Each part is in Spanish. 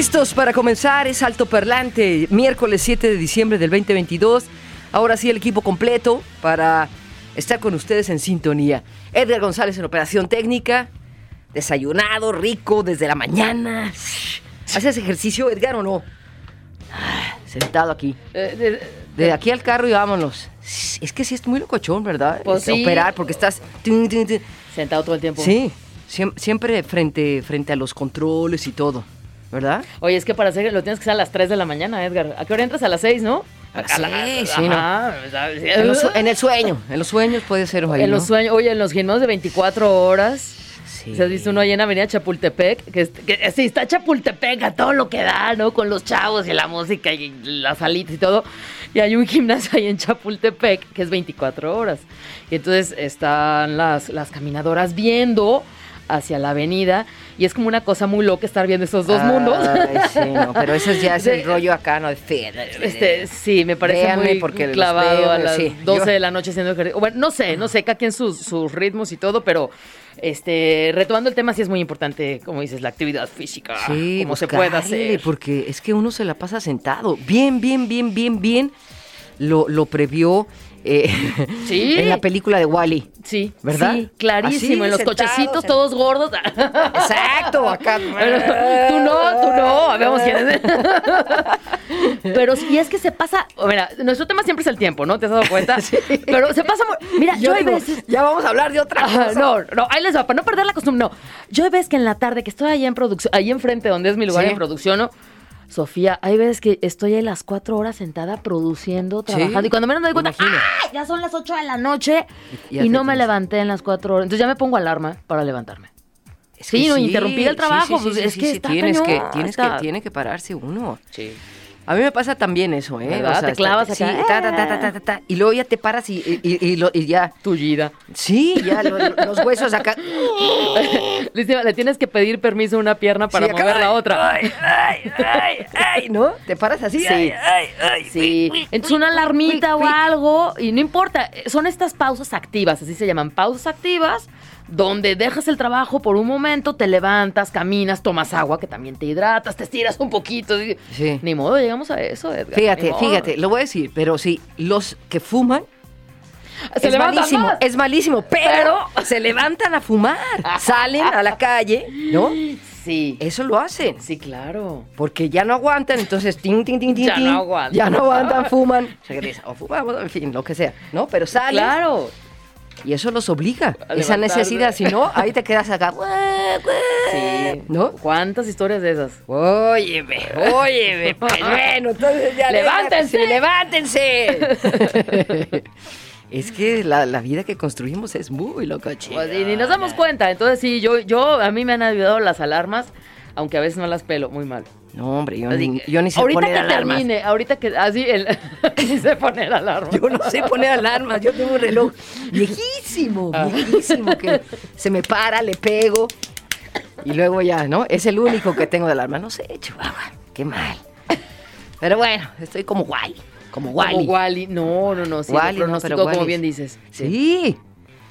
Listos para comenzar, es Alto Perlante, miércoles 7 de diciembre del 2022. Ahora sí el equipo completo para estar con ustedes en sintonía. Edgar González en operación técnica, desayunado, rico, desde la mañana. ¿Haces ejercicio, Edgar, o no? Ah, Sentado aquí. Eh, De aquí al carro y vámonos. Es que sí es muy locochón, ¿verdad? Pues sí. Operar, porque estás... Sentado todo el tiempo. Sí, siem- siempre frente, frente a los controles y todo, ¿verdad? Oye, es que para hacer lo tienes que hacer a las 3 de la mañana, Edgar. ¿A qué hora entras? A las 6, ¿no? A las seis, sí, Ajá, En, los en el sueño, en los sueños puede ser ahí, En los ¿no? sueños, oye, en los gimnasios de 24 horas. Sí. ¿Se has visto uno ahí en Avenida Chapultepec? Que, que sí, está Chapultepec a todo lo que da, ¿no? Con los chavos y la música y las salitas y todo. Y hay un gimnasio ahí en Chapultepec que es 24 horas. Y entonces están las, las caminadoras viendo hacia la avenida y es como una cosa muy loca estar viendo esos dos mundos. Ay, sí, no, pero eso ya es el rollo acá, ¿no? Este, sí, me parece Véanme muy porque clavado veo, a las sí. 12 Yo- de la noche haciendo ejercicio. Bueno, no sé, no sé, cada quien sus, sus ritmos y todo, pero este, retomando el tema, sí es muy importante, como dices, la actividad física, Sí, como se puede hacer. porque es que uno se la pasa sentado. Bien, bien, bien, bien, bien. Lo, lo previó eh, Sí. en la película de Wally. Sí, ¿Verdad? Sí, clarísimo, Así, en los sentados, cochecitos en- todos gordos. Exacto, acá. Tú no, tú no, veamos quién es. Pero sí, es que se pasa, mira, nuestro tema siempre es el tiempo, ¿no? ¿Te has dado cuenta? Sí. Pero se pasa, mira, yo, Yo hay digo, veces... ya vamos a hablar de otra cosa. no, no, ahí les va, para no perder la costumbre, no. Yo hay veces que en la tarde, que estoy ahí en producción, ahí enfrente donde es mi lugar Sí. en producción, ¿no? Sofía, hay veces que estoy ahí las cuatro horas sentada produciendo, Sí, trabajando, y cuando menos me doy cuenta. ¡ay! Ya son las ocho de la noche Y no me tienes- levanté en las cuatro horas. Entonces ya me pongo alarma para levantarme. Es Sí, no, interrumpir el trabajo, pues, es que está tienes que, tienes está- que, tiene que pararse uno. Sí. A mí me pasa también eso, ¿eh? ¿Verdad? Te está- clavas sí, acá. ta, ta, ta, ta, ta, ta, ta, y luego ya te paras y, y, y- y lo- ya. Tullida. Sí, ya lo- lo- los huesos acá. Le, le tienes que pedir permiso a una pierna para Sí, acá, mover la otra. Ay, ay, ay, ay, ¿no? Te paras así. Sí. Ay, ay, ay. Sí, entonces una alarmita o algo, y no importa, son estas pausas activas, así se llaman, pausas activas, donde dejas el trabajo por un momento, te levantas, caminas, tomas agua, que también te hidratas, te estiras un poquito. y- Sí. Ni modo, llegamos a eso, Edgar. Fíjate, fíjate, lo voy a decir, pero sí, los que fuman Se es malísimo, más. es malísimo, pero se levantan a fumar, salen a la calle, ¿no? Sí, Eso lo hacen. sí, claro. Porque ya no aguantan, entonces tin, tin, tin, tin, Ya no aguantan. Ya no aguantan, fuman, regresan, o fumamos, en fin, lo que sea, ¿no? Pero salen Claro. Y eso los obliga, A esa necesidad, si no, ahí te quedas acá, Sí. ¿no? ¿Cuántas historias de esas? Óyeme, óyeme, pues bueno, entonces ya ¡Levántense! levántense. es que la, la vida que construimos es muy loca, Pues, y ni nos damos cuenta. Entonces, sí, yo, yo, a mí me han ayudado las alarmas, aunque a veces no las pelo, muy mal. No, hombre, yo, Así ni, yo ni sé ahorita poner que alarmas. termine, ahorita que así el ni sé poner alarma. Yo no sé poner alarmas, yo tengo un reloj viejísimo, Ah. viejísimo, que se me para, le pego y luego ya, ¿no? Es el único que tengo de alarma. No sé, Chihuahua, qué mal. Pero bueno, estoy como guay, como Como Wally. Wally. No, no, no, sí, Wally, no, pero como Wally bien dices. Sí. sí.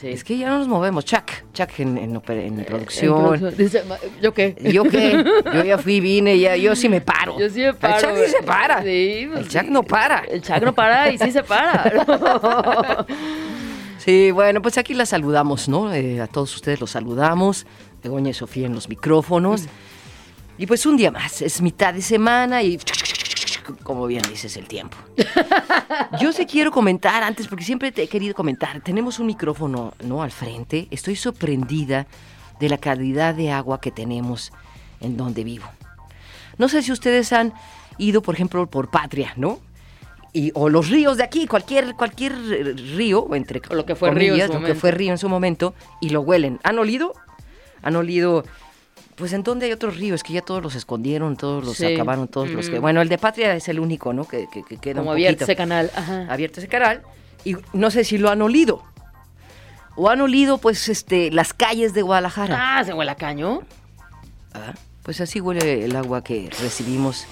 Es que ya no nos movemos. Chuck, Chuck en, en, En producción. Dice, ¿Yo qué? ¿Yo qué? Yo ya fui, vine, ya, yo sí me paro. Yo sí me paro. El Chuck sí se para. Sí, pues El Chuck sí. no para. El Chuck no para y sí se para. Sí, bueno, pues aquí la saludamos, ¿no? Eh, a todos ustedes los saludamos. Begoña y Sofía en los micrófonos. Y pues un día más, es mitad de semana y como bien dices el tiempo. Yo sí quiero comentar antes, porque siempre te he querido comentar, tenemos un micrófono, ¿no? Al frente. Estoy sorprendida de la calidad de agua que tenemos en donde vivo. No sé si ustedes han ido, por ejemplo, por Patria, ¿no? Y, o los ríos de aquí, cualquier, cualquier río, entre lo que fue río en comillas, su lo que momento. fue río en su momento, y lo huelen. ¿Han olido? ¿Han olido pues en dónde hay otros ríos, que ya todos los escondieron, todos los Sí. acabaron, todos los que... Bueno, el de Patria es el único, ¿no? Que, que, que queda Como un abierto ese canal. Ajá. abierto ese canal. Y no sé si lo han olido. O han olido, pues, este, las calles de Guadalajara. Ah, se huele a caño. Ah, pues así huele el agua que recibimos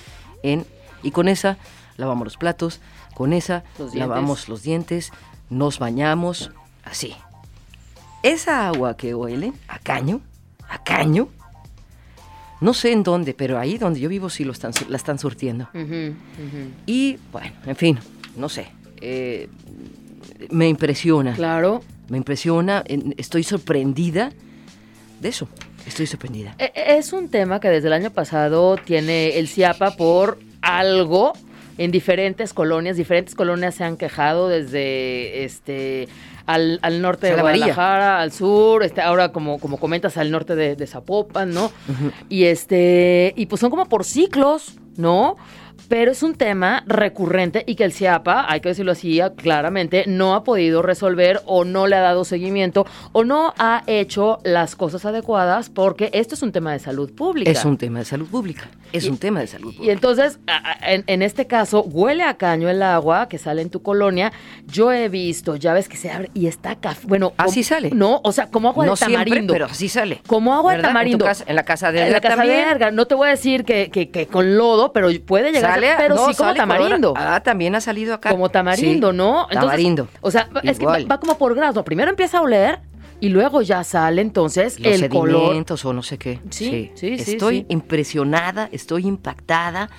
en... Y con esa lavamos los platos, con esa Los lavamos los dientes, nos bañamos, así. Esa agua que huele a caño, a caño, no sé en dónde, pero ahí donde yo vivo sí lo están, la están surtiendo. Y bueno, en fin, no sé. eh, me impresiona. Claro. Me impresiona. Estoy sorprendida de eso. Estoy sorprendida. E- e- Es un tema que desde el año pasado tiene el CIAPA por algo en diferentes colonias. Diferentes colonias se han quejado desde este al, al norte de. Guadalajara, al sur, este, ahora como, como comentas, al norte de, de Zapopan, ¿no? Y este, y pues son como por ciclos, ¿no? Pero es un tema recurrente y que el CIAPA, hay que decirlo así claramente, no ha podido resolver o no le ha dado seguimiento o no ha hecho las cosas adecuadas porque esto es un tema de salud pública. Es un tema de salud pública. Es Y- un tema de salud Y pública. entonces, a- a- en, en este caso, huele a caño el agua que sale en tu colonia. Yo he visto llaves que se abren y está café. Bueno, Así como- sale. No, o sea, como agua no de siempre, tamarindo. pero así sale. Como agua de ¿Verdad? En tu tamarindo. casa- En, la casa de en la casa también. de Edgar. No te voy a decir que, que- que con lodo, pero puede llegar Sale, pero no, sí como sale color- tamarindo. Ah, también ha salido acá. como tamarindo, Sí, ¿no? Entonces, tamarindo. O sea, es que va, como por grados. Primero empieza a oler y luego ya sale entonces los el color. o no sé qué. Sí, sí, sí, Estoy sí. impresionada, estoy impactada.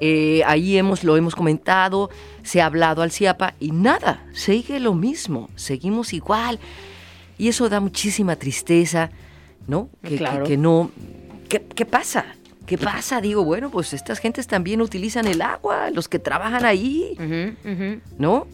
Eh, ahí hemos, lo hemos comentado, se ha hablado al CIAPA y nada, sigue lo mismo, seguimos igual. Y eso da muchísima tristeza, ¿no? Que, que no... ¿qué, qué pasa? ¿Qué pasa? Digo, bueno, pues estas gentes también utilizan el agua, los que trabajan ahí. ¿no?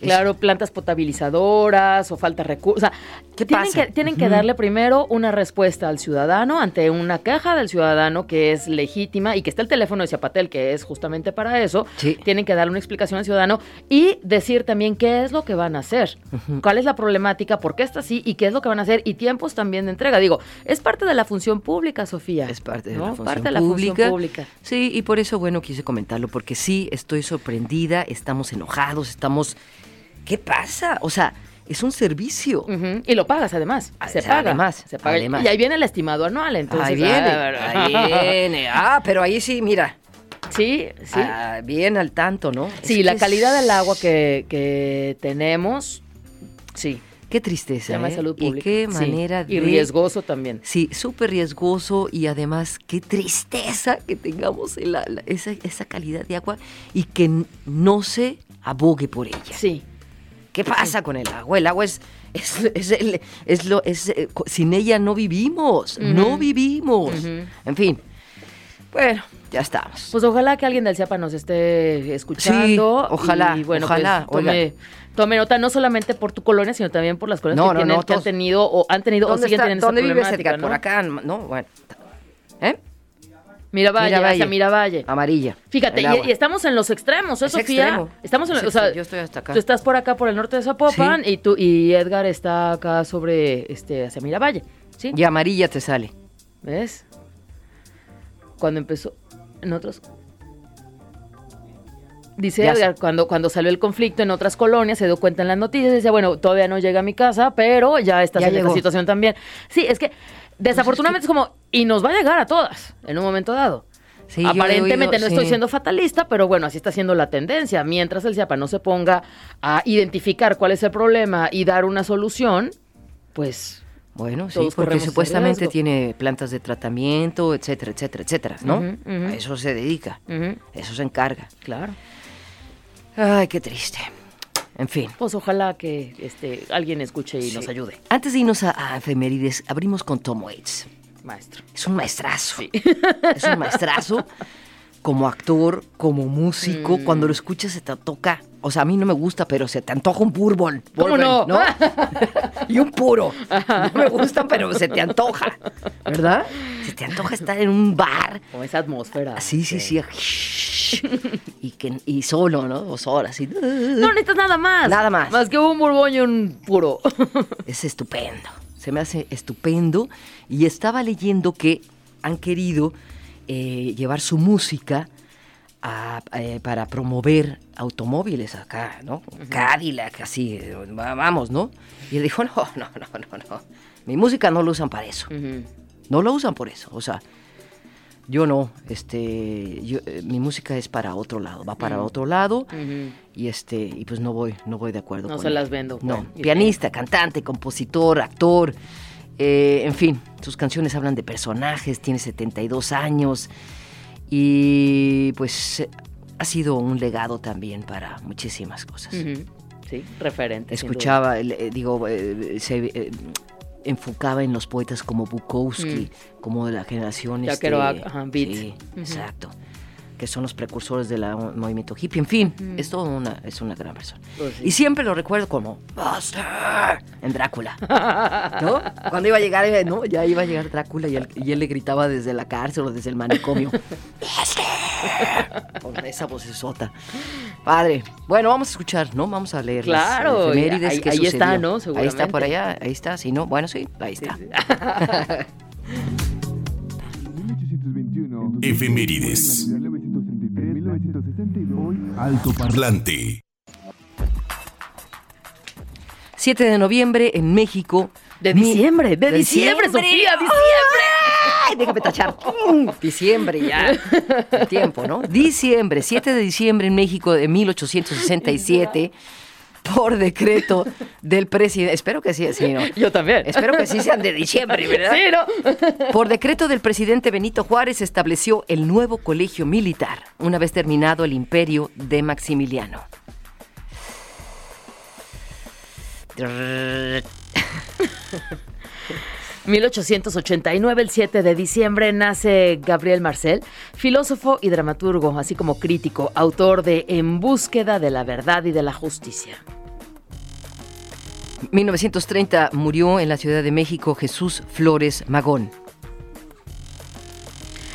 Claro, plantas potabilizadoras o falta de recursos. O sea, ¿Qué tienen, pasa? que, tienen que darle primero una respuesta al ciudadano ante una queja del ciudadano que es legítima y que está el teléfono de Zapatel, que es justamente para eso. Sí. Tienen que darle una explicación al ciudadano y decir también qué es lo que van a hacer, cuál es la problemática, por qué está así y qué es lo que van a hacer y tiempos también de entrega. Digo, es parte de la función pública, Sofía. Es parte de ¿no? la función Parte de la función pública. Sí, y por eso, bueno, quise comentarlo, porque sí, estoy sorprendida, estamos enojados, estamos... ¿Qué pasa? O sea, es un servicio. Y lo pagas además. Ah, Se paga. además, se paga. además. Y ahí viene el estimado anual. Entonces, ahí viene, ah, ahí viene. Ah, pero ahí sí, mira, Sí, sí. ah, bien al tanto, ¿no? sí, Es la calidad es- del agua que, que tenemos, sí. Qué tristeza, llama ¿eh? salud Y pública. qué sí. manera de... Y riesgoso también. Sí, súper riesgoso y además qué tristeza que tengamos la- la- esa, esa calidad de agua y que no se abogue por ella. Sí. ¿Qué pasa con el agua? El agua es, es, es el- es lo, es, eh, sin ella no vivimos, no vivimos. En fin, bueno, ya estamos. Pues ojalá que alguien del CIAPA nos esté escuchando. ojalá, Y bueno, ojalá, pues, tome, tome nota no solamente por tu colonia, sino también por las colonias No, que, no, tienen, no, que han tenido o han tenido o ¿Dónde, siguen está- teniendo ¿dónde esta vives, Edgar? Por acá, no, bueno. ¿Eh? Miravalle, Miravalle. hacia Miravalle. Amarilla. Fíjate, y, estamos en los extremos, ¿eh, Es Sofía? extremo. Estamos en, Es o sea. Yo estoy hasta acá. Tú estás por acá, por el norte de Zapopan, Sí. y tú y Edgar está acá sobre, este, hacia Miravalle, ¿sí? Y amarilla te sale. ¿Ves? Cuando empezó, en otros... Dice Ya Edgar, cuando, cuando salió el conflicto en otras colonias, se dio cuenta en las noticias, dice, bueno, todavía no llega a mi casa, pero ya estás Ya en esta situación también. Sí, es que desafortunadamente es como, y nos va a llegar a todas en un momento dado. Sí, Aparentemente oído- no estoy sí. siendo fatalista, pero bueno, así está siendo la tendencia. Mientras el CIAPA no se ponga a identificar cuál es el problema y dar una solución, pues Bueno, sí, porque supuestamente tiene plantas de tratamiento, etcétera, etcétera, etcétera, ¿no? A eso se dedica, eso se encarga. claro. Ay, qué triste. En fin. Pues ojalá que este, alguien escuche y nos ayude, Antes de irnos a, a efemérides, abrimos con Tom Waits. maestro. Es un maestrazo. Es un maestrazo. Como actor, como músico, Mm. cuando lo escuchas se te toca. O sea, a mí no me gusta, pero se te antoja un bourbon. ¿Cómo bourbon, no? y un puro. No me gustan, pero se te antoja. ¿Verdad? Se te antoja estar en un bar. Como esa atmósfera. Sí, sí, sí. Y, que, y solo, ¿no? Dos horas. Y, No necesitas nada más. Nada más. Más que un bourgogne y un puro. Es estupendo. se me hace estupendo. Y estaba leyendo que han querido eh, llevar su música a- eh, para promover automóviles acá, ¿no? Cadillac, así, eh, va- vamos, ¿no? Y él dijo, no, no, no, no, no. Mi música no lo usan para eso. No lo usan por eso. O sea, yo no, este, yo, eh, mi música es para otro lado, va para otro lado y este, y pues no voy, no voy de acuerdo. No con se él. las vendo, No, bueno, y- pianista, cantante, compositor, actor, eh, en fin, sus canciones hablan de personajes, tiene 72 años y pues ha sido un legado también para muchísimas cosas. Sí, referente. Escuchaba, eh, digo, eh, se eh, enfocaba en los poetas como Bukowski, como de la generación Ya este, ajá, Beat. sí, Ujú. exacto, que son los precursores del movimiento hippie. En fin, es toda una, es una gran persona. Pues sí. Y siempre lo recuerdo como Buster en Drácula, ¿no? Cuando iba a llegar, eh, ¿no? Ya iba a llegar Drácula y él, y él le gritaba desde la cárcel o desde el manicomio. Buster, con esa vocesota. Padre. Bueno, vamos a escuchar, ¿no? Vamos a leer las Claro, efemérides, ahí- está. ¿no? Ahí está por Seguramente. allá, ahí está. Si no, bueno, sí, ahí está. 1821. Efemérides. 1933, 1962. Alto parlante. 7 de noviembre en México. De diciembre, de diciembre, Sofía, diciembre. ¡Ay! Déjame tachar. Diciembre ya. El tiempo, ¿no? Diciembre, 7 de diciembre en México de 1867, por decreto del presidente. Espero que sí, sí, ¿no? Yo también. Espero que sí sean de diciembre, ¿verdad? Sí, ¿no? Por decreto del presidente Benito Juárez estableció el nuevo colegio militar, una vez terminado el imperio de Maximiliano. 1889, el 7 de diciembre, nace Gabriel Marcel, filósofo y dramaturgo, así como crítico, autor de En búsqueda de la verdad y de la justicia. 1930 murió en la Ciudad de México Jesús Flores Magón.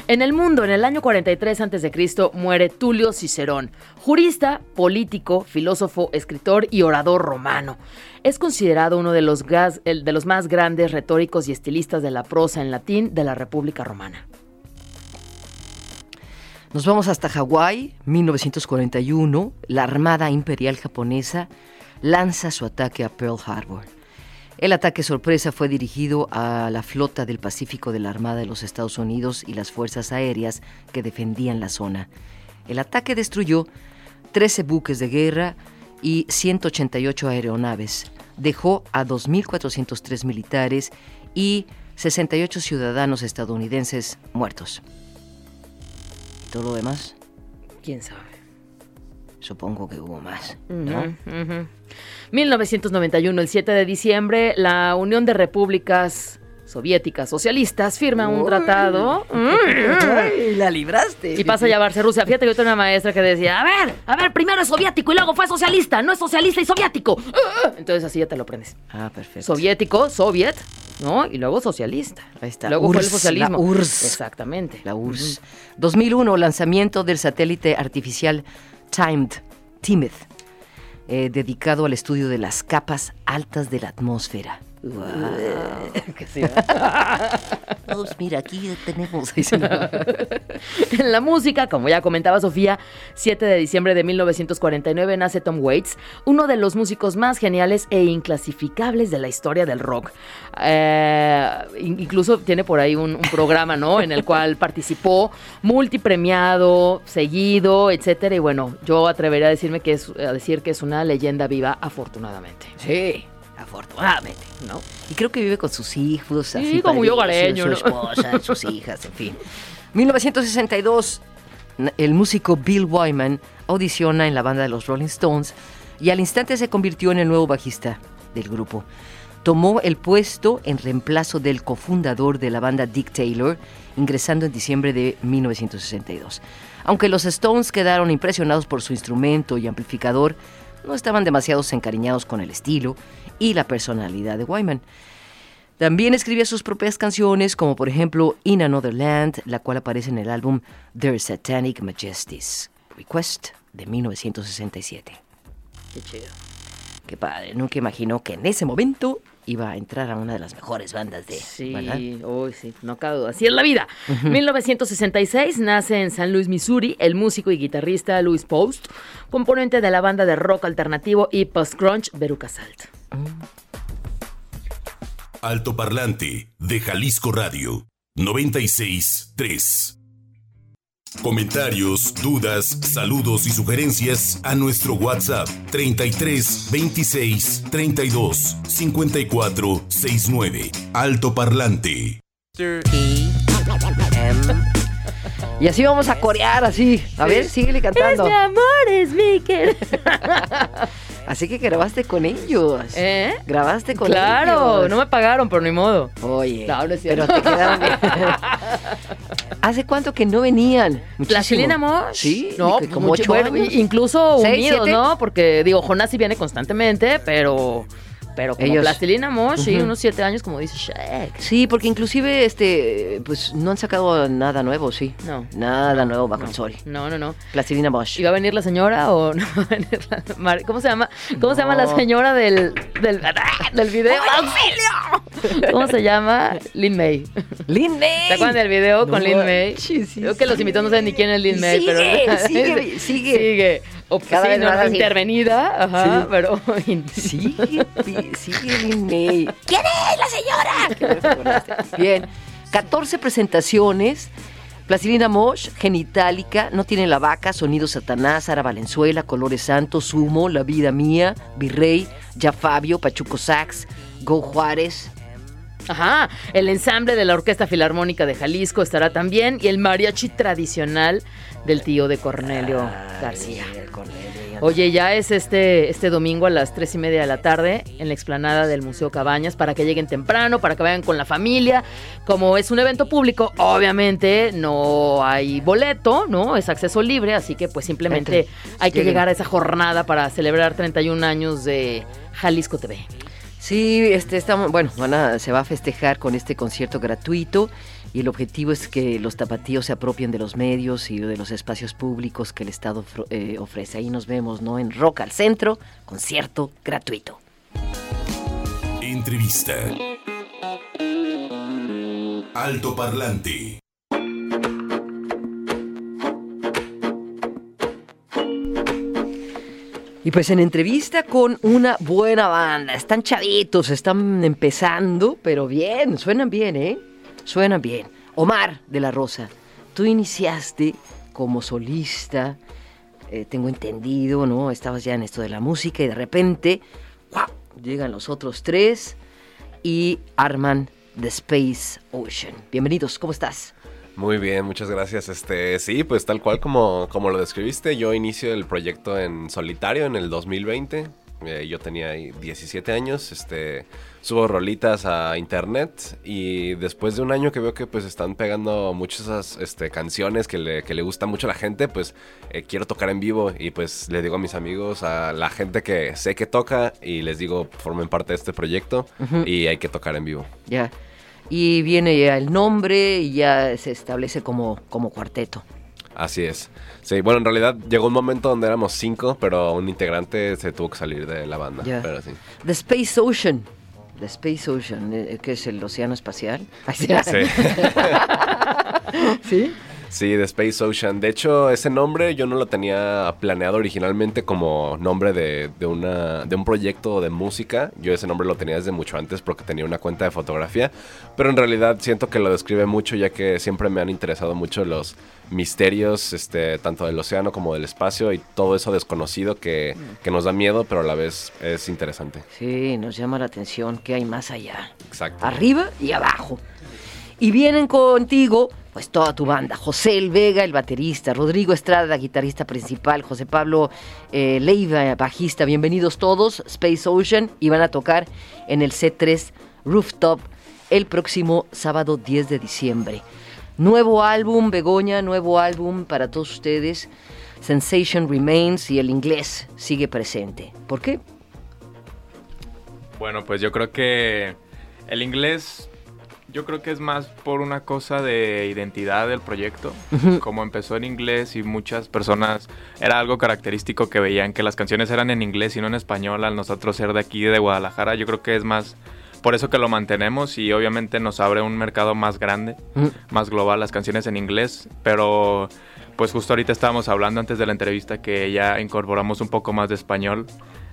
En el mundo, en el año 43 a.C., muere Tulio Cicerón, jurista, político, filósofo, escritor y orador romano. Es considerado uno de los, de los más grandes retóricos y estilistas de la prosa en latín de la República Romana. Nos vamos hasta Hawái, 1941. La Armada Imperial Japonesa lanza su ataque a Pearl Harbor. El ataque sorpresa fue dirigido a la flota del Pacífico de la Armada de los Estados Unidos y las fuerzas aéreas que defendían la zona. El ataque destruyó 13 buques de guerra y 188 aeronaves. Dejó a 2.403 militares y 68 ciudadanos estadounidenses muertos. Todo lo demás, ¿Quién sabe? Supongo que hubo más, ¿no? Ujú, ujú. 1991, el 7 de diciembre, la Unión de Repúblicas Soviéticas Socialistas firma un tratado. Ay, la libraste. Y pasa a llamarse Rusia. Fíjate que yo tengo una maestra que decía, a ver, a ver, primero es soviético y luego fue socialista, no es socialista y soviético. Entonces así ya te lo aprendes. Ah, perfecto. Soviético, soviet, ¿no? Y luego socialista. Ahí está. Luego fue el socialismo. la URSS. Exactamente. La URSS. 2001, lanzamiento del satélite artificial Timed, Timid, eh, dedicado al estudio de las capas altas de la atmósfera. Que sí, Pues mira, aquí tenemos. En la música, como ya comentaba Sofía, 7 de diciembre de 1949 nace Tom Waits, uno de los músicos más geniales e inclasificables de la historia del rock. Eh, in- incluso tiene por ahí un, un programa, ¿no? En el cual participó, multipremiado, seguido, etcétera. Y bueno, yo atrevería a decirme que es a decir que es una leyenda viva, afortunadamente. Sí, afortunadamente, ¿no? Y creo que vive con sus hijos, Sí, así como yo su ¿no? esposa, sus hijas, en fin. 1962, n- el músico Bill Wyman audiciona en la banda de los Rolling Stones y al instante se convirtió en el nuevo bajista del grupo. Tomó el puesto en reemplazo del cofundador de la banda Dick Taylor, ingresando en diciembre de 1962. Aunque los Stones quedaron impresionados por su instrumento y amplificador, no estaban demasiado encariñados con el estilo y la personalidad de Wyman. También escribía sus propias canciones, como por ejemplo In Another Land, la cual aparece en el álbum Their Satanic Majesties Request de 1967. Qué chido. Qué padre, nunca imaginó que en ese momento iba a entrar a una de las mejores bandas de... Sí, sí, no cabe duda. Así es la vida. 1966 nace en San Luis, Missouri, el músico y guitarrista Louis Post, componente de la banda de rock alternativo y post-grunge Veruca Salt. Altoparlante de Jalisco Radio 963. Comentarios, dudas, saludos y sugerencias a nuestro WhatsApp 33 26 32 54 69. Altoparlante. Y así vamos a corear, así. A ver, síguele Es cantando. mi amor, es mi querer. Así que grabaste con ellos. ¿Eh? Grabaste con Claro, ellos. no me pagaron, pero ni modo. Oye, No, no es pero te quedaron bien. ¿Hace cuánto que no venían? Muchísimo. ¿Plastilina Mosh? Sí, no, como ocho años. incluso ¿Seis, unidos, siete? ¿no? Porque, digo, Jonás sí viene constantemente, pero, pero como Ellos. Plastilina Mosh, sí, Ujú. unos siete años, como dice Shaq. Sí, porque inclusive, este, pues no han sacado nada nuevo, sí. No. Nada nuevo bajo el sol. No, no, no. Plastilina Bosch. ¿Iba a venir la señora o no va a venir la ¿Cómo se llama? ¿Cómo se llama la No. señora del, del, del video? ¡Auxilio! ¿Cómo se llama? Lin May. Lin May. ¿Te acuerdan del video con No Lin May? manches, sí, Creo que los sí. invitados no saben ni quién es Lin May, Sigue, pero. sigue, sigue. Sigue. O, Cada sí, vez no, más así. intervenida, ajá, Sí. pero. Sigue, sigue Lin May. ¿Quién es la señora? Bien, 14 presentaciones. Plastilina Mosh, Genitalica, No tiene la vaca, Sonido Satanás, Sara Valenzuela, Colores Santos, Sumo, La Vida Mía, Virrey, Ya Fabio, Pachuco Sax, Go Juárez. Ajá, el ensamble de la Orquesta Filarmónica de Jalisco estará también y el mariachi tradicional del tío de Cornelio García. Oye, ya es este, este domingo a las tres y media de la tarde en la explanada del Museo Cabañas para que lleguen temprano, para que vayan con la familia. Como es un evento público, obviamente no hay boleto, ¿no? Es acceso libre, así que pues simplemente hay que Lleguen. llegar a esa jornada para celebrar 31 años de Jalisco TV. Sí, este estamos, bueno, van se va a festejar con este concierto gratuito y el objetivo es que los tapatíos se apropien de los medios y de los espacios públicos que el Estado eh, ofrece. Ahí nos vemos, ¿no? En Rock al Centro, concierto gratuito. Entrevista. Altoparlante. Y pues en entrevista con una buena banda. Están chavitos, están empezando, pero bien, suenan bien, ¿eh? Suenan bien. Omar de la Rosa, tú iniciaste como solista, eh, tengo entendido, ¿no? Estabas ya en esto de la música y de repente. Llegan los otros tres y arman The Space Ocean. Bienvenidos, ¿cómo estás? Muy bien, muchas gracias. Este, sí, pues tal cual como, como lo describiste, yo inicio el proyecto en solitario en el 2020. Eh, yo tenía ahí 17 años, este, subo rolitas a internet y después de un año que veo que pues están pegando muchas esas este, canciones que le, que le gusta mucho a la gente, pues eh, quiero tocar en vivo y pues le digo a mis amigos, a la gente que sé que toca y les digo formen parte de este proyecto y hay que tocar en vivo. Ya. Y viene ya el nombre y ya se establece como, como cuarteto. Así es. Sí, bueno, en realidad llegó un momento donde éramos cinco, pero un integrante se tuvo que salir de la banda. Pero sí. The Space Ocean. The Space Ocean, eh, que es el océano espacial. Sí. ¿Sí? Sí, de Space Ocean. De hecho, ese nombre yo no lo tenía planeado originalmente como nombre de, de una, de un proyecto de música. Yo ese nombre lo tenía desde mucho antes porque tenía una cuenta de fotografía. Pero en realidad siento que lo describe mucho ya que siempre me han interesado mucho los misterios, este, tanto del océano como del espacio y todo eso desconocido que, que nos da miedo, pero a la vez es interesante. Sí, nos llama la atención que hay más allá. Exacto. Arriba y abajo. Y vienen contigo, pues toda tu banda. José El Vega, el baterista. Rodrigo Estrada, guitarrista principal. José Pablo eh, Leiva, bajista. Bienvenidos todos. Space Ocean. Y van a tocar en el C3 Rooftop el próximo sábado 10 de diciembre. Nuevo álbum, Begoña, nuevo álbum para todos ustedes. Sensation Remains y el inglés sigue presente. ¿Por qué? Bueno, pues yo creo que el inglés, yo creo que es más por una cosa de identidad del proyecto. Como empezó en inglés y muchas personas, era algo característico que veían que las canciones eran en inglés y no en español, al nosotros ser de aquí, de Guadalajara, yo creo que es más por eso que lo mantenemos y obviamente nos abre un mercado más grande, más global, las canciones en inglés, pero pues justo ahorita estábamos hablando antes de la entrevista que ya incorporamos un poco más de español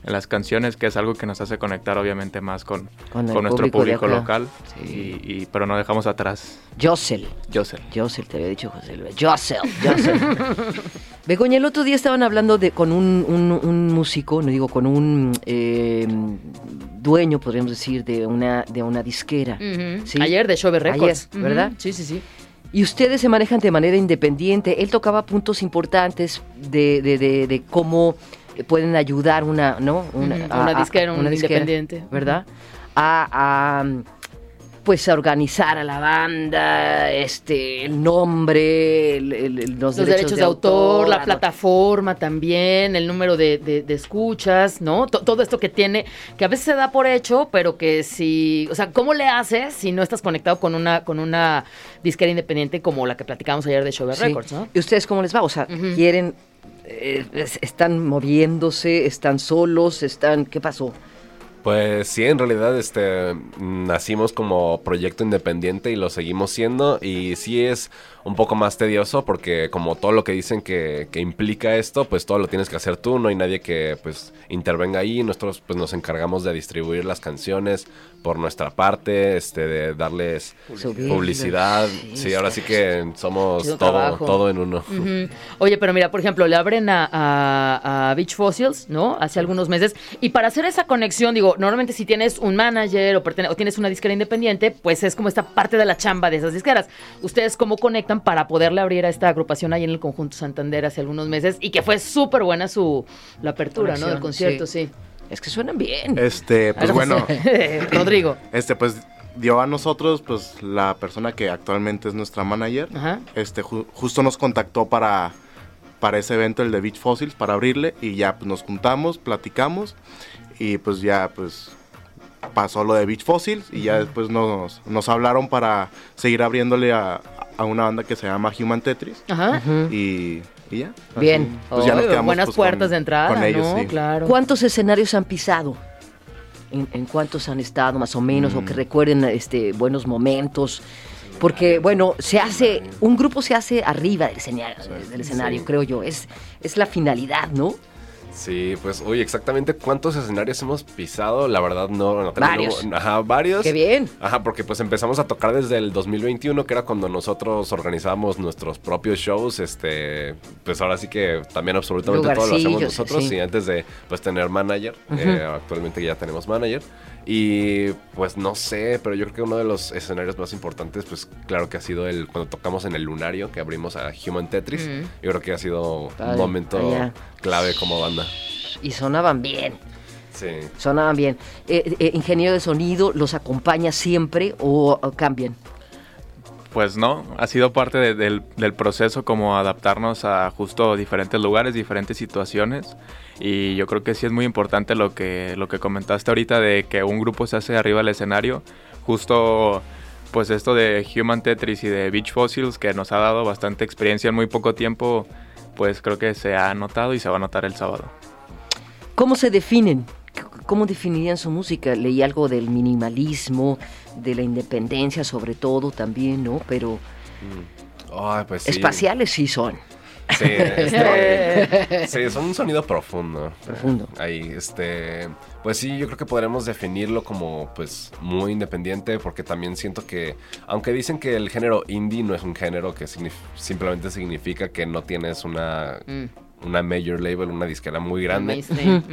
en las canciones, que es algo que nos hace conectar obviamente más con, Con nuestro público local, Sí. y, y- pero no dejamos atrás Josel. Josel. Josel, te había dicho José Luis. Josel, Josel. Begoña, el otro día estaban hablando de con un, un- un músico, no digo, con un eh, dueño, podríamos decir, de una, de una disquera. Sí. Ayer de Shove Records. Ayer, ¿verdad? Sí, sí, sí. Y ustedes se manejan de manera independiente. Él tocaba puntos importantes de, de- de- de cómo pueden ayudar una, ¿no? Ujú, a una disquera, un independiente. ¿Verdad? A, a, pues a organizar a la banda, este, el nombre, el- el- los, Los derechos, de autor, la plataforma también, el número de, de- de escuchas, ¿no? To- todo esto que tiene, que a veces se da por hecho, pero que si, o sea, ¿cómo le haces si no estás conectado con una, con una disquera independiente como la que platicamos ayer de Sí. Records, ¿no? ¿Y ustedes cómo les va? O sea, quieren, eh, es- están moviéndose, están solos, están, ¿qué pasó? Pues sí, en realidad este nacimos como proyecto independiente y lo seguimos siendo y sí es un poco más tedioso porque como todo lo que dicen que, que implica esto, pues todo lo tienes que hacer tú, no hay nadie que pues intervenga ahí, nosotros pues nos encargamos de distribuir las canciones por nuestra parte, este de darles Subir, publicidad, sí, sí, ahora sí que somos todo, trabajo. todo en uno. Oye, pero mira, por ejemplo, le abren a, a- a Beach Fossils, ¿no? Hace algunos meses. Y para hacer esa conexión, digo, normalmente si tienes un manager o, pertene- o tienes una disquera independiente, pues es como esta parte de la chamba de esas disqueras. ¿Ustedes cómo conectan para poderle abrir a esta agrupación ahí en el Conjunto Santander hace algunos meses? Y que fue súper buena su la apertura, ¿no? Del concierto, sí. Es que suenan bien. Este, pues bueno, Rodrigo. este pues dio a nosotros pues la persona que actualmente es nuestra manager. Ajá. Este ju- justo nos contactó para para ese evento el de Beach Fossils para abrirle y ya pues nos juntamos, platicamos y pues ya pues pasó lo de Beach Fossils y ya después nos, nos hablaron para seguir abriéndole a, a una banda que se llama Human Tetris Ajá. Y, y ya. Bien. pues ya nos Oye, quedamos, buenas pues, puertas con- de entrada, con ellos, ¿no? sí. Claro. ¿Cuántos escenarios han pisado? ¿En, en cuántos han estado más o menos? O que Mm. recuerden este, buenos momentos. Porque, bueno, se hace, un grupo se hace arriba del escenario, del escenario creo yo. Es, es la finalidad, ¿no? Sí, pues, uy, exactamente cuántos escenarios hemos pisado, la verdad no, no Varios. Ajá, varios. Qué bien. Ajá, porque pues empezamos a tocar desde el 2021, que era cuando nosotros organizábamos nuestros propios shows, este, pues ahora sí que también absolutamente todo lo hacemos nosotros sí. y antes de pues tener manager, eh, actualmente ya tenemos manager y pues no sé, pero yo creo que uno de los escenarios más importantes, pues claro que ha sido el cuando tocamos en el Lunario, que abrimos a Human Tetris, Ujú. yo creo que ha sido Padre, un momento allá. clave como banda. Y sonaban bien. Sí. Sonaban bien. Eh, eh, ingeniero de sonido, ¿los acompaña siempre o, o cambian? Pues no, ha sido parte de- del, del proceso como adaptarnos a justo diferentes lugares, diferentes situaciones. Y yo creo que sí es muy importante lo que, lo que comentaste ahorita de que un grupo se hace arriba del escenario. Justo pues esto de Human Tetris y de Beach Fossils que nos ha dado bastante experiencia en muy poco tiempo, pues creo que se ha notado y se va a notar el sábado. ¿Cómo se definen? ¿Cómo definirían su música? Leí algo del minimalismo, de la independencia sobre todo también, ¿no? Pero Ay, pues sí. espaciales sí son. Sí, este, sí, son un sonido profundo. Profundo. Ahí, este, pues sí, yo creo que podremos definirlo como, pues, muy independiente, porque también siento que, aunque dicen que el género indie no es un género que signif- simplemente significa que no tienes una, Mm. Una major label, una disquera muy grande.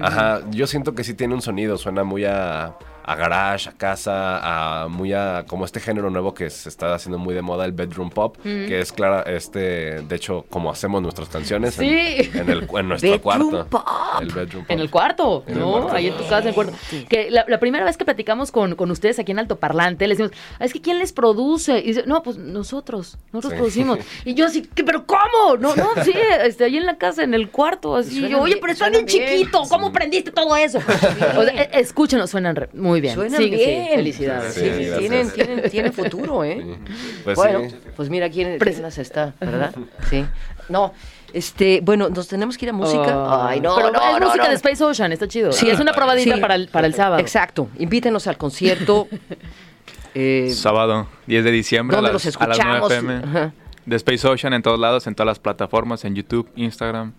Ajá, yo siento que sí tiene un sonido, suena muy a, a garage, a casa, a muy a como este género nuevo que se está haciendo muy de moda, el bedroom pop, que es clara, este, de hecho, como hacemos nuestras canciones en- Sí. en, el, en nuestro Bedroom cuarto. pop. El bedroom pop. En el cuarto, En ¿no? Ahí en tu casa, en el cuarto. Que la, la primera vez que platicamos con, con ustedes aquí en Alto Parlante, les decimos, "Ah, es que ¿quién les produce? Y dice, no, pues nosotros, nosotros Sí. producimos. Y yo así, ¿qué, ¿pero cómo? No, no, sí, este, ahí en la casa, en el cuarto, así. Yo, oye, pero está bien bien". chiquito, ¿cómo prendiste todo eso? O sea, e- escúchenos, suenan re- muy Muy bien. Suenan Sí, sí, bien. felicidades. Sí, Sí, sí, tienen, tienen, tienen futuro, ¿eh? Sí. Pues bueno, sí. pues mira quién, quién las está, ¿verdad? Sí. No, este, bueno, nos tenemos que ir a música. Oh. Ay, no, Pero no, es no, música no. de Space Ocean, está chido. Sí, es una probadita sí. para, el, para el sábado. Exacto. Invítenos al concierto. Eh, Sábado, 10 de diciembre a ¿Dónde las, los a las 9 escuchamos? pm. Ajá. De Space Ocean en todos lados, en todas las plataformas, en YouTube, Instagram,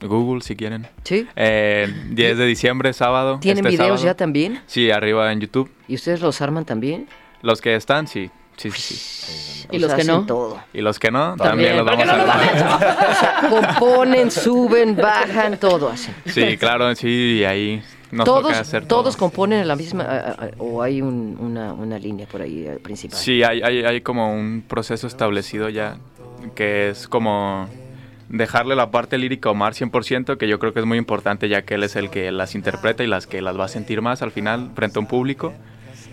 Google si quieren. ¿Sí? Eh, 10 de diciembre, sábado. ¿Tienen este videos sábado. ya también? Sí, arriba en YouTube. ¿Y ustedes los arman también? Los que están, sí. Sí, sí, sí. Y O los sea, que no. todo. Y los que no, También. también, los ¿Por qué vamos no a grabar. O sea, componen, suben, bajan, todo hacen. Sí, claro, sí, y ahí nos todos, toca hacer todos todo. componen en la misma o hay un- una, una línea por ahí eh, principal. Sí, hay, hay, hay como un proceso establecido ya, que es como dejarle la parte lírica a Omar 100%, que yo creo que es muy importante ya que él es el que las interpreta y las que las va a sentir más al final frente a un público.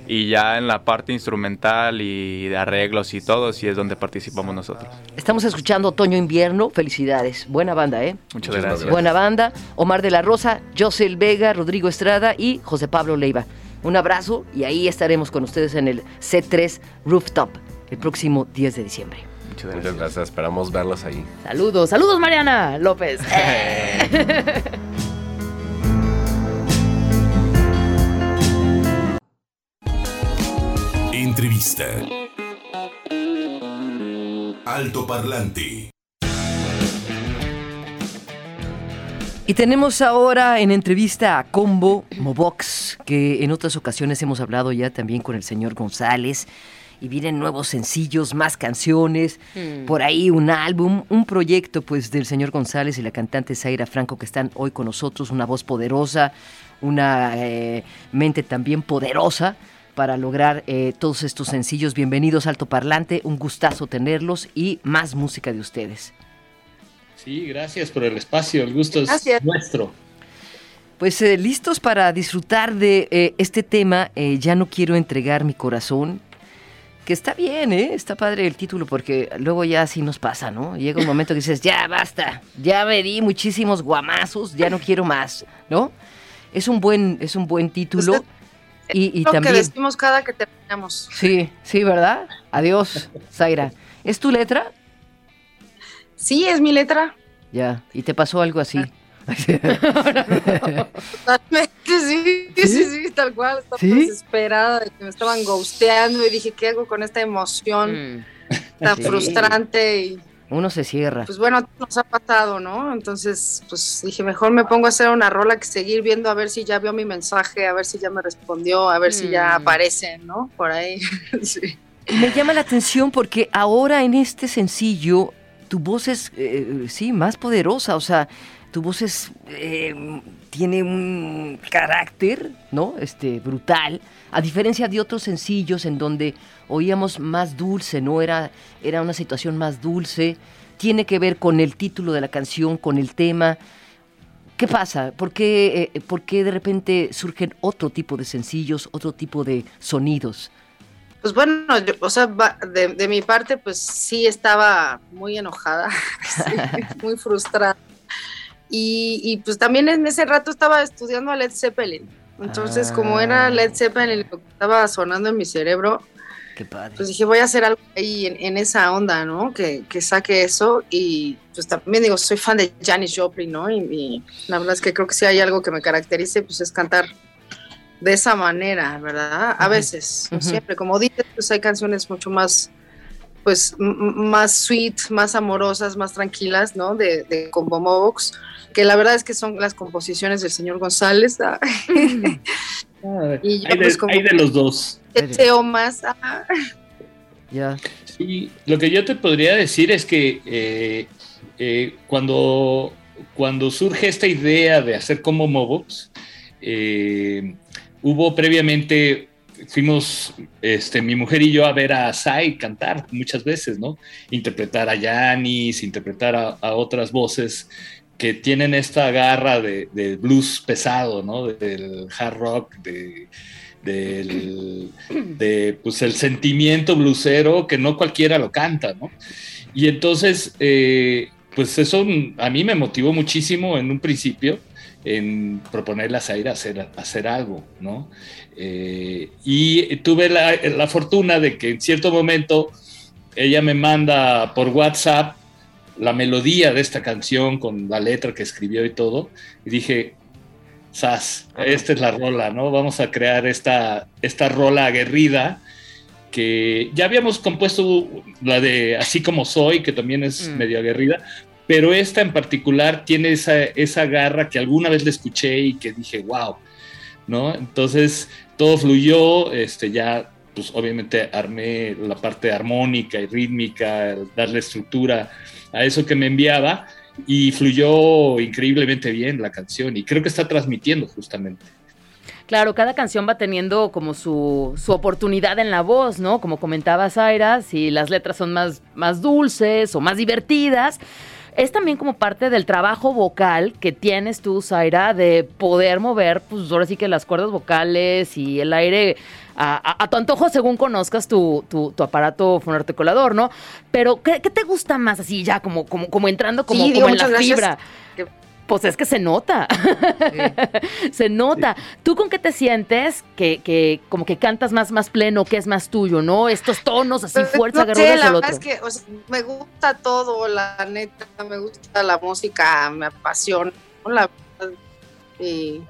Y ya en la parte instrumental y de arreglos y todo, sí es donde participamos nosotros. Estamos escuchando Otoño Invierno, felicidades. Buena banda, ¿eh? Muchas Muchas gracias. Buena banda. Omar de la Rosa, Josel Vega, Rodrigo Estrada y José Pablo Leiva. Un abrazo y ahí estaremos con ustedes en el C3 Rooftop el próximo 10 de diciembre. Muchas gracias. Muchas gracias, esperamos verlos ahí. Saludos, saludos Mariana López. Entrevista. Alto Parlante. Y tenemos ahora en entrevista a Combo Mobox, que en otras ocasiones hemos hablado ya también con el señor González. Y vienen nuevos sencillos, más canciones, por ahí un álbum, un proyecto pues del señor González y la cantante Zaira Franco que están hoy con nosotros, una voz poderosa, una eh, mente también poderosa para lograr eh, todos estos sencillos. Bienvenidos Alto Parlante, un gustazo tenerlos y más música de ustedes. Sí, gracias por el espacio, el gusto es Gracias. nuestro. Pues eh, listos para disfrutar de eh, este tema, eh, Ya no quiero entregar mi corazón, que está bien, ¿eh? Está padre el título porque luego ya así nos pasa, ¿no? Llega un momento que dices, ya basta, ya me di muchísimos guamazos, ya no quiero más, ¿no? Es un buen, es un buen título Usted- y, y lo también... que decimos cada que terminamos. Sí, sí, ¿verdad? Adiós, Zaira. ¿Es tu letra? Sí, es mi letra. Ya, y te pasó algo así. Totalmente, sí, sí, sí, tal cual. Estaba desesperada de que me estaban ghosteando y dije, ¿qué hago con esta emoción Mm. tan frustrante? Y Uno se cierra. pues bueno, nos ha pasado, ¿no? Entonces, pues dije, mejor me pongo a hacer una rola que seguir viendo a ver si ya vio mi mensaje, a ver si ya me respondió, a ver si ya Mm. aparece, ¿no? Por ahí. sí. Me llama la atención porque ahora en este sencillo tu voz es, eh, sí, más poderosa, o sea, tu voz es, eh, tiene un carácter, ¿no? Este, brutal, a diferencia de otros sencillos en donde oíamos más dulce, ¿no? Era, era una situación más dulce, tiene que ver con el título de la canción, con el tema. ¿Qué pasa? ¿Por qué, eh, por qué de repente surgen otro tipo de sencillos, otro tipo de sonidos? Pues bueno, o sea, de, de mi parte, pues sí estaba muy enojada, muy frustrada. Y, y, pues también en ese rato estaba estudiando a Led Zeppelin. Entonces, como era Led Zeppelin lo que estaba sonando en mi cerebro, Qué padre. pues dije, voy a hacer algo ahí en, en esa onda, ¿no? Que, que saque eso. Y pues también digo, soy fan de Janis Joplin, ¿no? Y, y la verdad es que creo que si hay algo que me caracterice, pues es cantar de esa manera, ¿verdad? A veces, no siempre. Como dices, pues hay canciones mucho más, pues, más sweet, más amorosas, más tranquilas, ¿no? De, de Combo Mobox, que la verdad es que son las composiciones del señor González. ¿ah? Ah, Y yo, hay, de, pues, como- hay de los dos. Deseo más. ah. Ya. Sí, lo que yo te podría decir es que eh, eh, cuando, cuando surge esta idea de hacer como Mobox, eh, hubo previamente, fuimos este, mi mujer y yo a ver a Sai cantar muchas veces, ¿no? Interpretar a Janis, interpretar a, otras voces que tienen esta garra de, de blues pesado, ¿no? Del hard rock, de, del de, pues, el sentimiento blusero que no cualquiera lo canta, ¿no? Y entonces, eh, pues eso a mí me motivó muchísimo en un principio en proponerle a Zaira hacer, hacer algo, ¿no? Eh, y tuve la, la, fortuna de que en cierto momento ella me manda por WhatsApp la melodía de esta canción con la letra que escribió y todo, y dije, Sas, esta es la rola, ¿no? Vamos a crear esta, esta rola aguerrida que ya habíamos compuesto la de Así como soy, que también es mm. medio aguerrida, pero esta en particular tiene esa, esa garra que alguna vez le escuché y que dije, wow, ¿no? Entonces todo fluyó, este, ya pues obviamente armé la parte armónica y rítmica, darle estructura a eso que me enviaba y fluyó increíblemente bien la canción y creo que está transmitiendo justamente. Claro, cada canción va teniendo como su, su, oportunidad en la voz, ¿no? Como comentaba Zaira, si las letras son más, más dulces o más divertidas, es también como parte del trabajo vocal que tienes tú, Zaira, de poder mover, pues ahora sí que las cuerdas vocales y el aire a, tu antojo según conozcas tu, tu, tu aparato fonoarticulador, ¿no? Pero, ¿qué, te gusta más así ya, como, como, como entrando como, como en la fibra? Pues es que se nota. se nota. ¿Tú con qué te sientes que, que, como que cantas más, más pleno, que es más tuyo, ¿no? Estos tonos así, pues, fuerza, no sé, la verdad es que me gusta todo, la neta, me gusta la música, me apasiona, la y...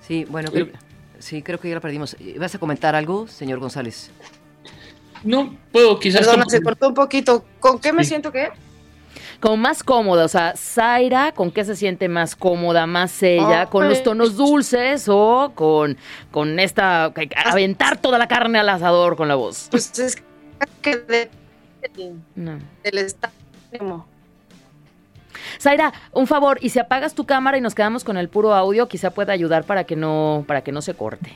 Sí, bueno, creo, sí, creo que ya la perdimos. ¿Vas a comentar algo, señor González? No, puedo quizás... Perdona, se cortó un poquito. ¿Con qué me siento que? Como más cómoda, o sea, Zaira, ¿con qué se siente más cómoda, más ella? ¿Con los tonos dulces o con, con esta, aventar toda la carne al asador con la voz? Pues es que de, no. del estado. Zaira, un favor, y si apagas tu cámara y nos quedamos con el puro audio, quizá pueda ayudar para que no, para que no se corte.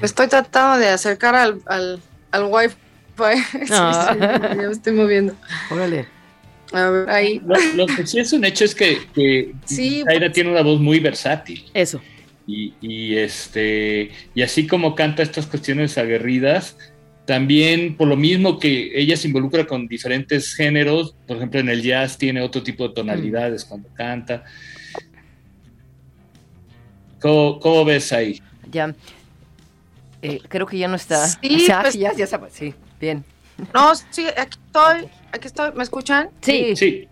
Estoy tratando de acercar al, al, al wifi ya me estoy moviendo. Órale. A ver, ahí. Lo, que sí es un hecho es que, que sí, pues. tiene una voz muy versátil. Eso. Y, y, este y así como canta estas cuestiones aguerridas, también por lo mismo que ella se involucra con diferentes géneros, por ejemplo en el jazz tiene otro tipo de tonalidades cuando canta. ¿Cómo, ¿Cómo, ves ahí? Ya. Eh, creo que ya no está. Sí, pues, ya, ya, sí. Bien. No, sí, aquí estoy, aquí estoy, ¿me escuchan? Sí. Sí.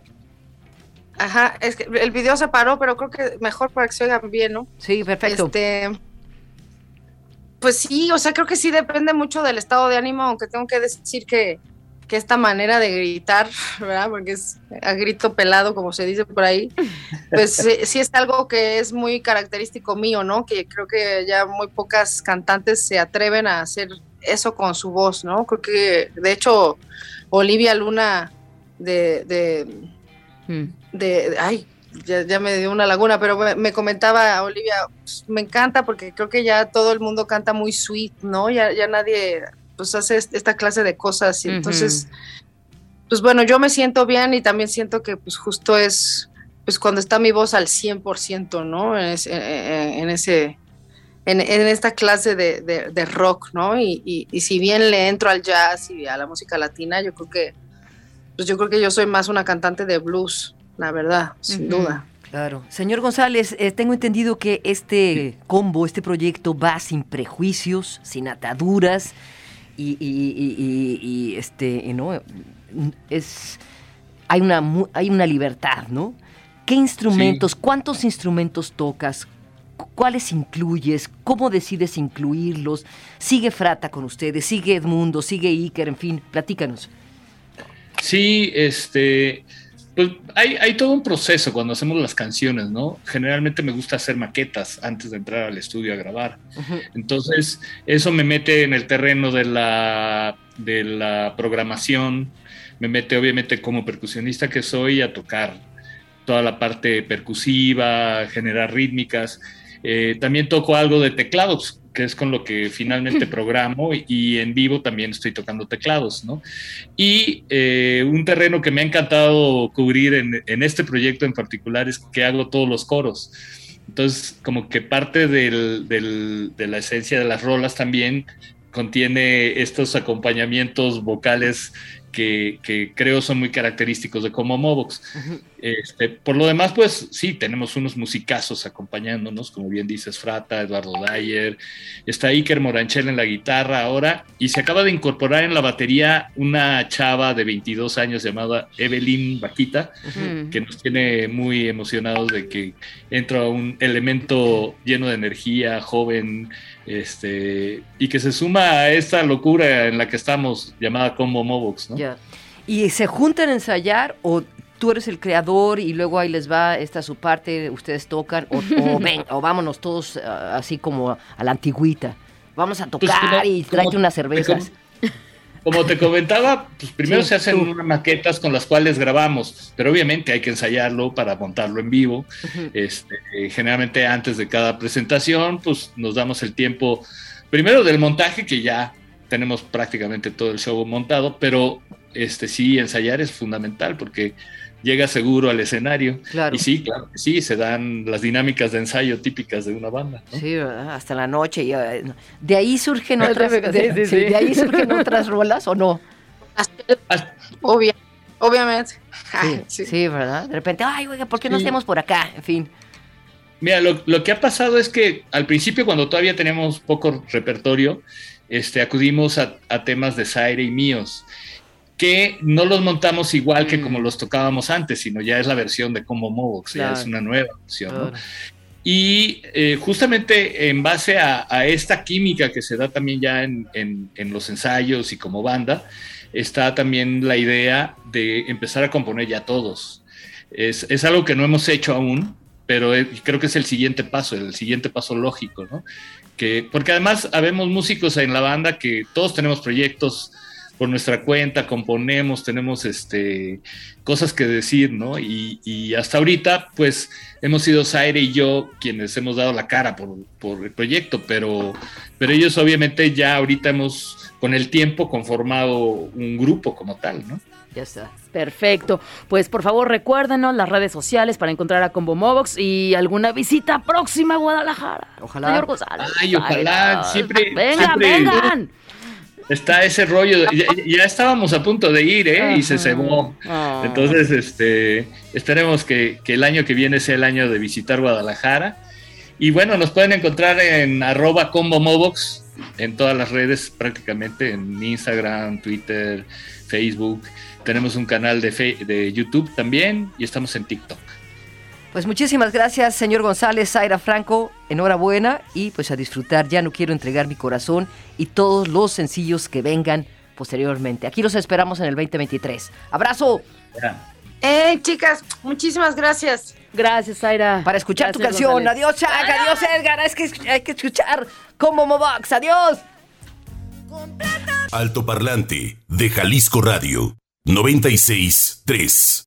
Ajá, es que el video se paró, pero creo que mejor para que se oigan bien, ¿no? Sí, perfecto. Este, pues sí, o sea, creo que sí depende mucho del estado de ánimo, aunque tengo que decir que, que esta manera de gritar, ¿verdad? Porque es a grito pelado, como se dice por ahí, pues sí, sí, es algo que es muy característico mío, ¿no? Que creo que ya muy pocas cantantes se atreven a hacer eso con su voz, ¿no? Creo que, de hecho, Olivia Luna de, de, mm. ay, ya, me dio una laguna, pero me, comentaba Olivia, pues, me encanta porque creo que ya todo el mundo canta muy sweet, ¿no? Ya, ya nadie, pues, hace esta clase de cosas y entonces, pues bueno, yo me siento bien y también siento que, pues, justo es, pues, cuando está mi voz al 100%, ¿no? en ese en, esta clase de, rock, ¿no? Y, si bien le entro al jazz y a la música latina, yo creo que, pues yo creo que yo soy más una cantante de blues, la verdad, sin duda. Claro. Señor González, eh, tengo entendido que este combo, este proyecto va sin prejuicios, sin ataduras y, y este, ¿no? Es, hay una, hay una libertad, ¿no? ¿Qué instrumentos, cuántos instrumentos tocas? ¿Cuáles incluyes? ¿Cómo decides incluirlos? ¿Sigue Frata con ustedes? ¿Sigue Edmundo? ¿Sigue Iker? En fin, platícanos. Sí, este, pues hay, hay, todo un proceso cuando hacemos las canciones, ¿no? Generalmente me gusta hacer maquetas antes de entrar al estudio a grabar. Entonces, eso me mete en el terreno de la, de la programación, me mete obviamente como percusionista que soy a tocar toda la parte percusiva, generar rítmicas eh, también toco algo de teclados, que es con lo que finalmente programo y en vivo también estoy tocando teclados, ¿no? Y eh, un terreno que me ha encantado cubrir en, este proyecto en particular es que hago todos los coros. Entonces, como que parte de la esencia de las rolas también contiene estos acompañamientos vocales que, que creo son muy característicos de como Movox. Este, por lo demás, pues sí, tenemos unos musicazos acompañándonos, como bien dices, Frata, Eduardo Dyer, está Iker Moranchel en la guitarra ahora, y se acaba de incorporar en la batería una chava de 22 años llamada Evelyn Vaquita, que nos tiene muy emocionados de que entra un elemento lleno de energía, joven, este, y que se suma a esta locura en la que estamos, llamada Combo Movox, ¿no? ¿Y se juntan a ensayar o tú eres el creador y luego ahí les va esta su parte, ustedes tocan o, o ven, o vámonos todos ah, así como a la antigüita? Vamos a Pues tocar como- y tráete unas cervezas. Como te comentaba, pues primero Sí, se hacen tú. unas maquetas con las cuales grabamos, pero obviamente hay que ensayarlo para montarlo en vivo. Este, eh, generalmente antes de cada presentación, pues nos damos el tiempo primero del montaje, que ya tenemos prácticamente todo el show montado, pero este sí, ensayar es fundamental porque llega seguro al escenario. Claro. Y sí, claro que sí, se dan las dinámicas de ensayo típicas de una banda. ¿no? Sí, ¿verdad? hasta la noche. y, eh, de ahí surgen Otra otras, de, sí, sí, de ahí surgen otras rolas o no. Obvia- obviamente. Sí, Ay, sí. sí, ¿verdad? De repente, ay, oiga, ¿por qué no Sí. hacemos por acá? En fin. Mira, lo, lo que ha pasado es que al principio, cuando todavía teníamos poco repertorio, este, acudimos a, a temas de Zaire y míos, que no los montamos igual que Mm. como los tocábamos antes, sino ya es la versión de Como Movox, ya Claro. es una nueva versión. ¿no? Claro. Y eh, justamente en base a, a esta química que se da también ya en, en- en los ensayos y como banda, está también la idea de empezar a componer ya todos. Es, es algo que no hemos hecho aún, pero eh, creo que es el siguiente paso, el siguiente paso lógico, ¿no? Que, porque además habemos músicos en la banda que todos tenemos proyectos por nuestra cuenta, componemos, tenemos este, cosas que decir, ¿no? Y, y hasta ahorita, pues hemos sido Zaire y yo quienes hemos dado la cara por, por el proyecto, pero, pero ellos obviamente ya ahorita hemos, con el tiempo, conformado un grupo como tal, ¿no? Ya está. Perfecto. Pues por favor recuérdenos las redes sociales para encontrar a Combo Movox y alguna visita próxima a Guadalajara. Ojalá. Señor González. Ay, ojalá, Ay, siempre- Vengan, siempre- vengan. Está ese rollo, ya, ya estábamos a punto de ir, ¿eh? Y se cebó. Ah. Entonces, este, esperemos que, que el año que viene sea el año de visitar Guadalajara. Y bueno, nos pueden encontrar en arroba combo movox en todas las redes prácticamente, en Instagram, Twitter, Facebook. Tenemos un canal de, fe- de YouTube también y estamos en TikTok. Pues muchísimas gracias, señor González, Zaira Franco. Enhorabuena y pues a disfrutar. Ya no quiero entregar mi corazón y todos los sencillos que vengan posteriormente. Aquí los esperamos en el 2023. Abrazo. Eh, chicas, muchísimas gracias. Gracias, Zaira. para escuchar tu canción. González. Adiós, Chuck. Adiós, Edgar. Es que hay que escuchar como Mobox. Adiós. Alto Parlante de Jalisco Radio 96 3.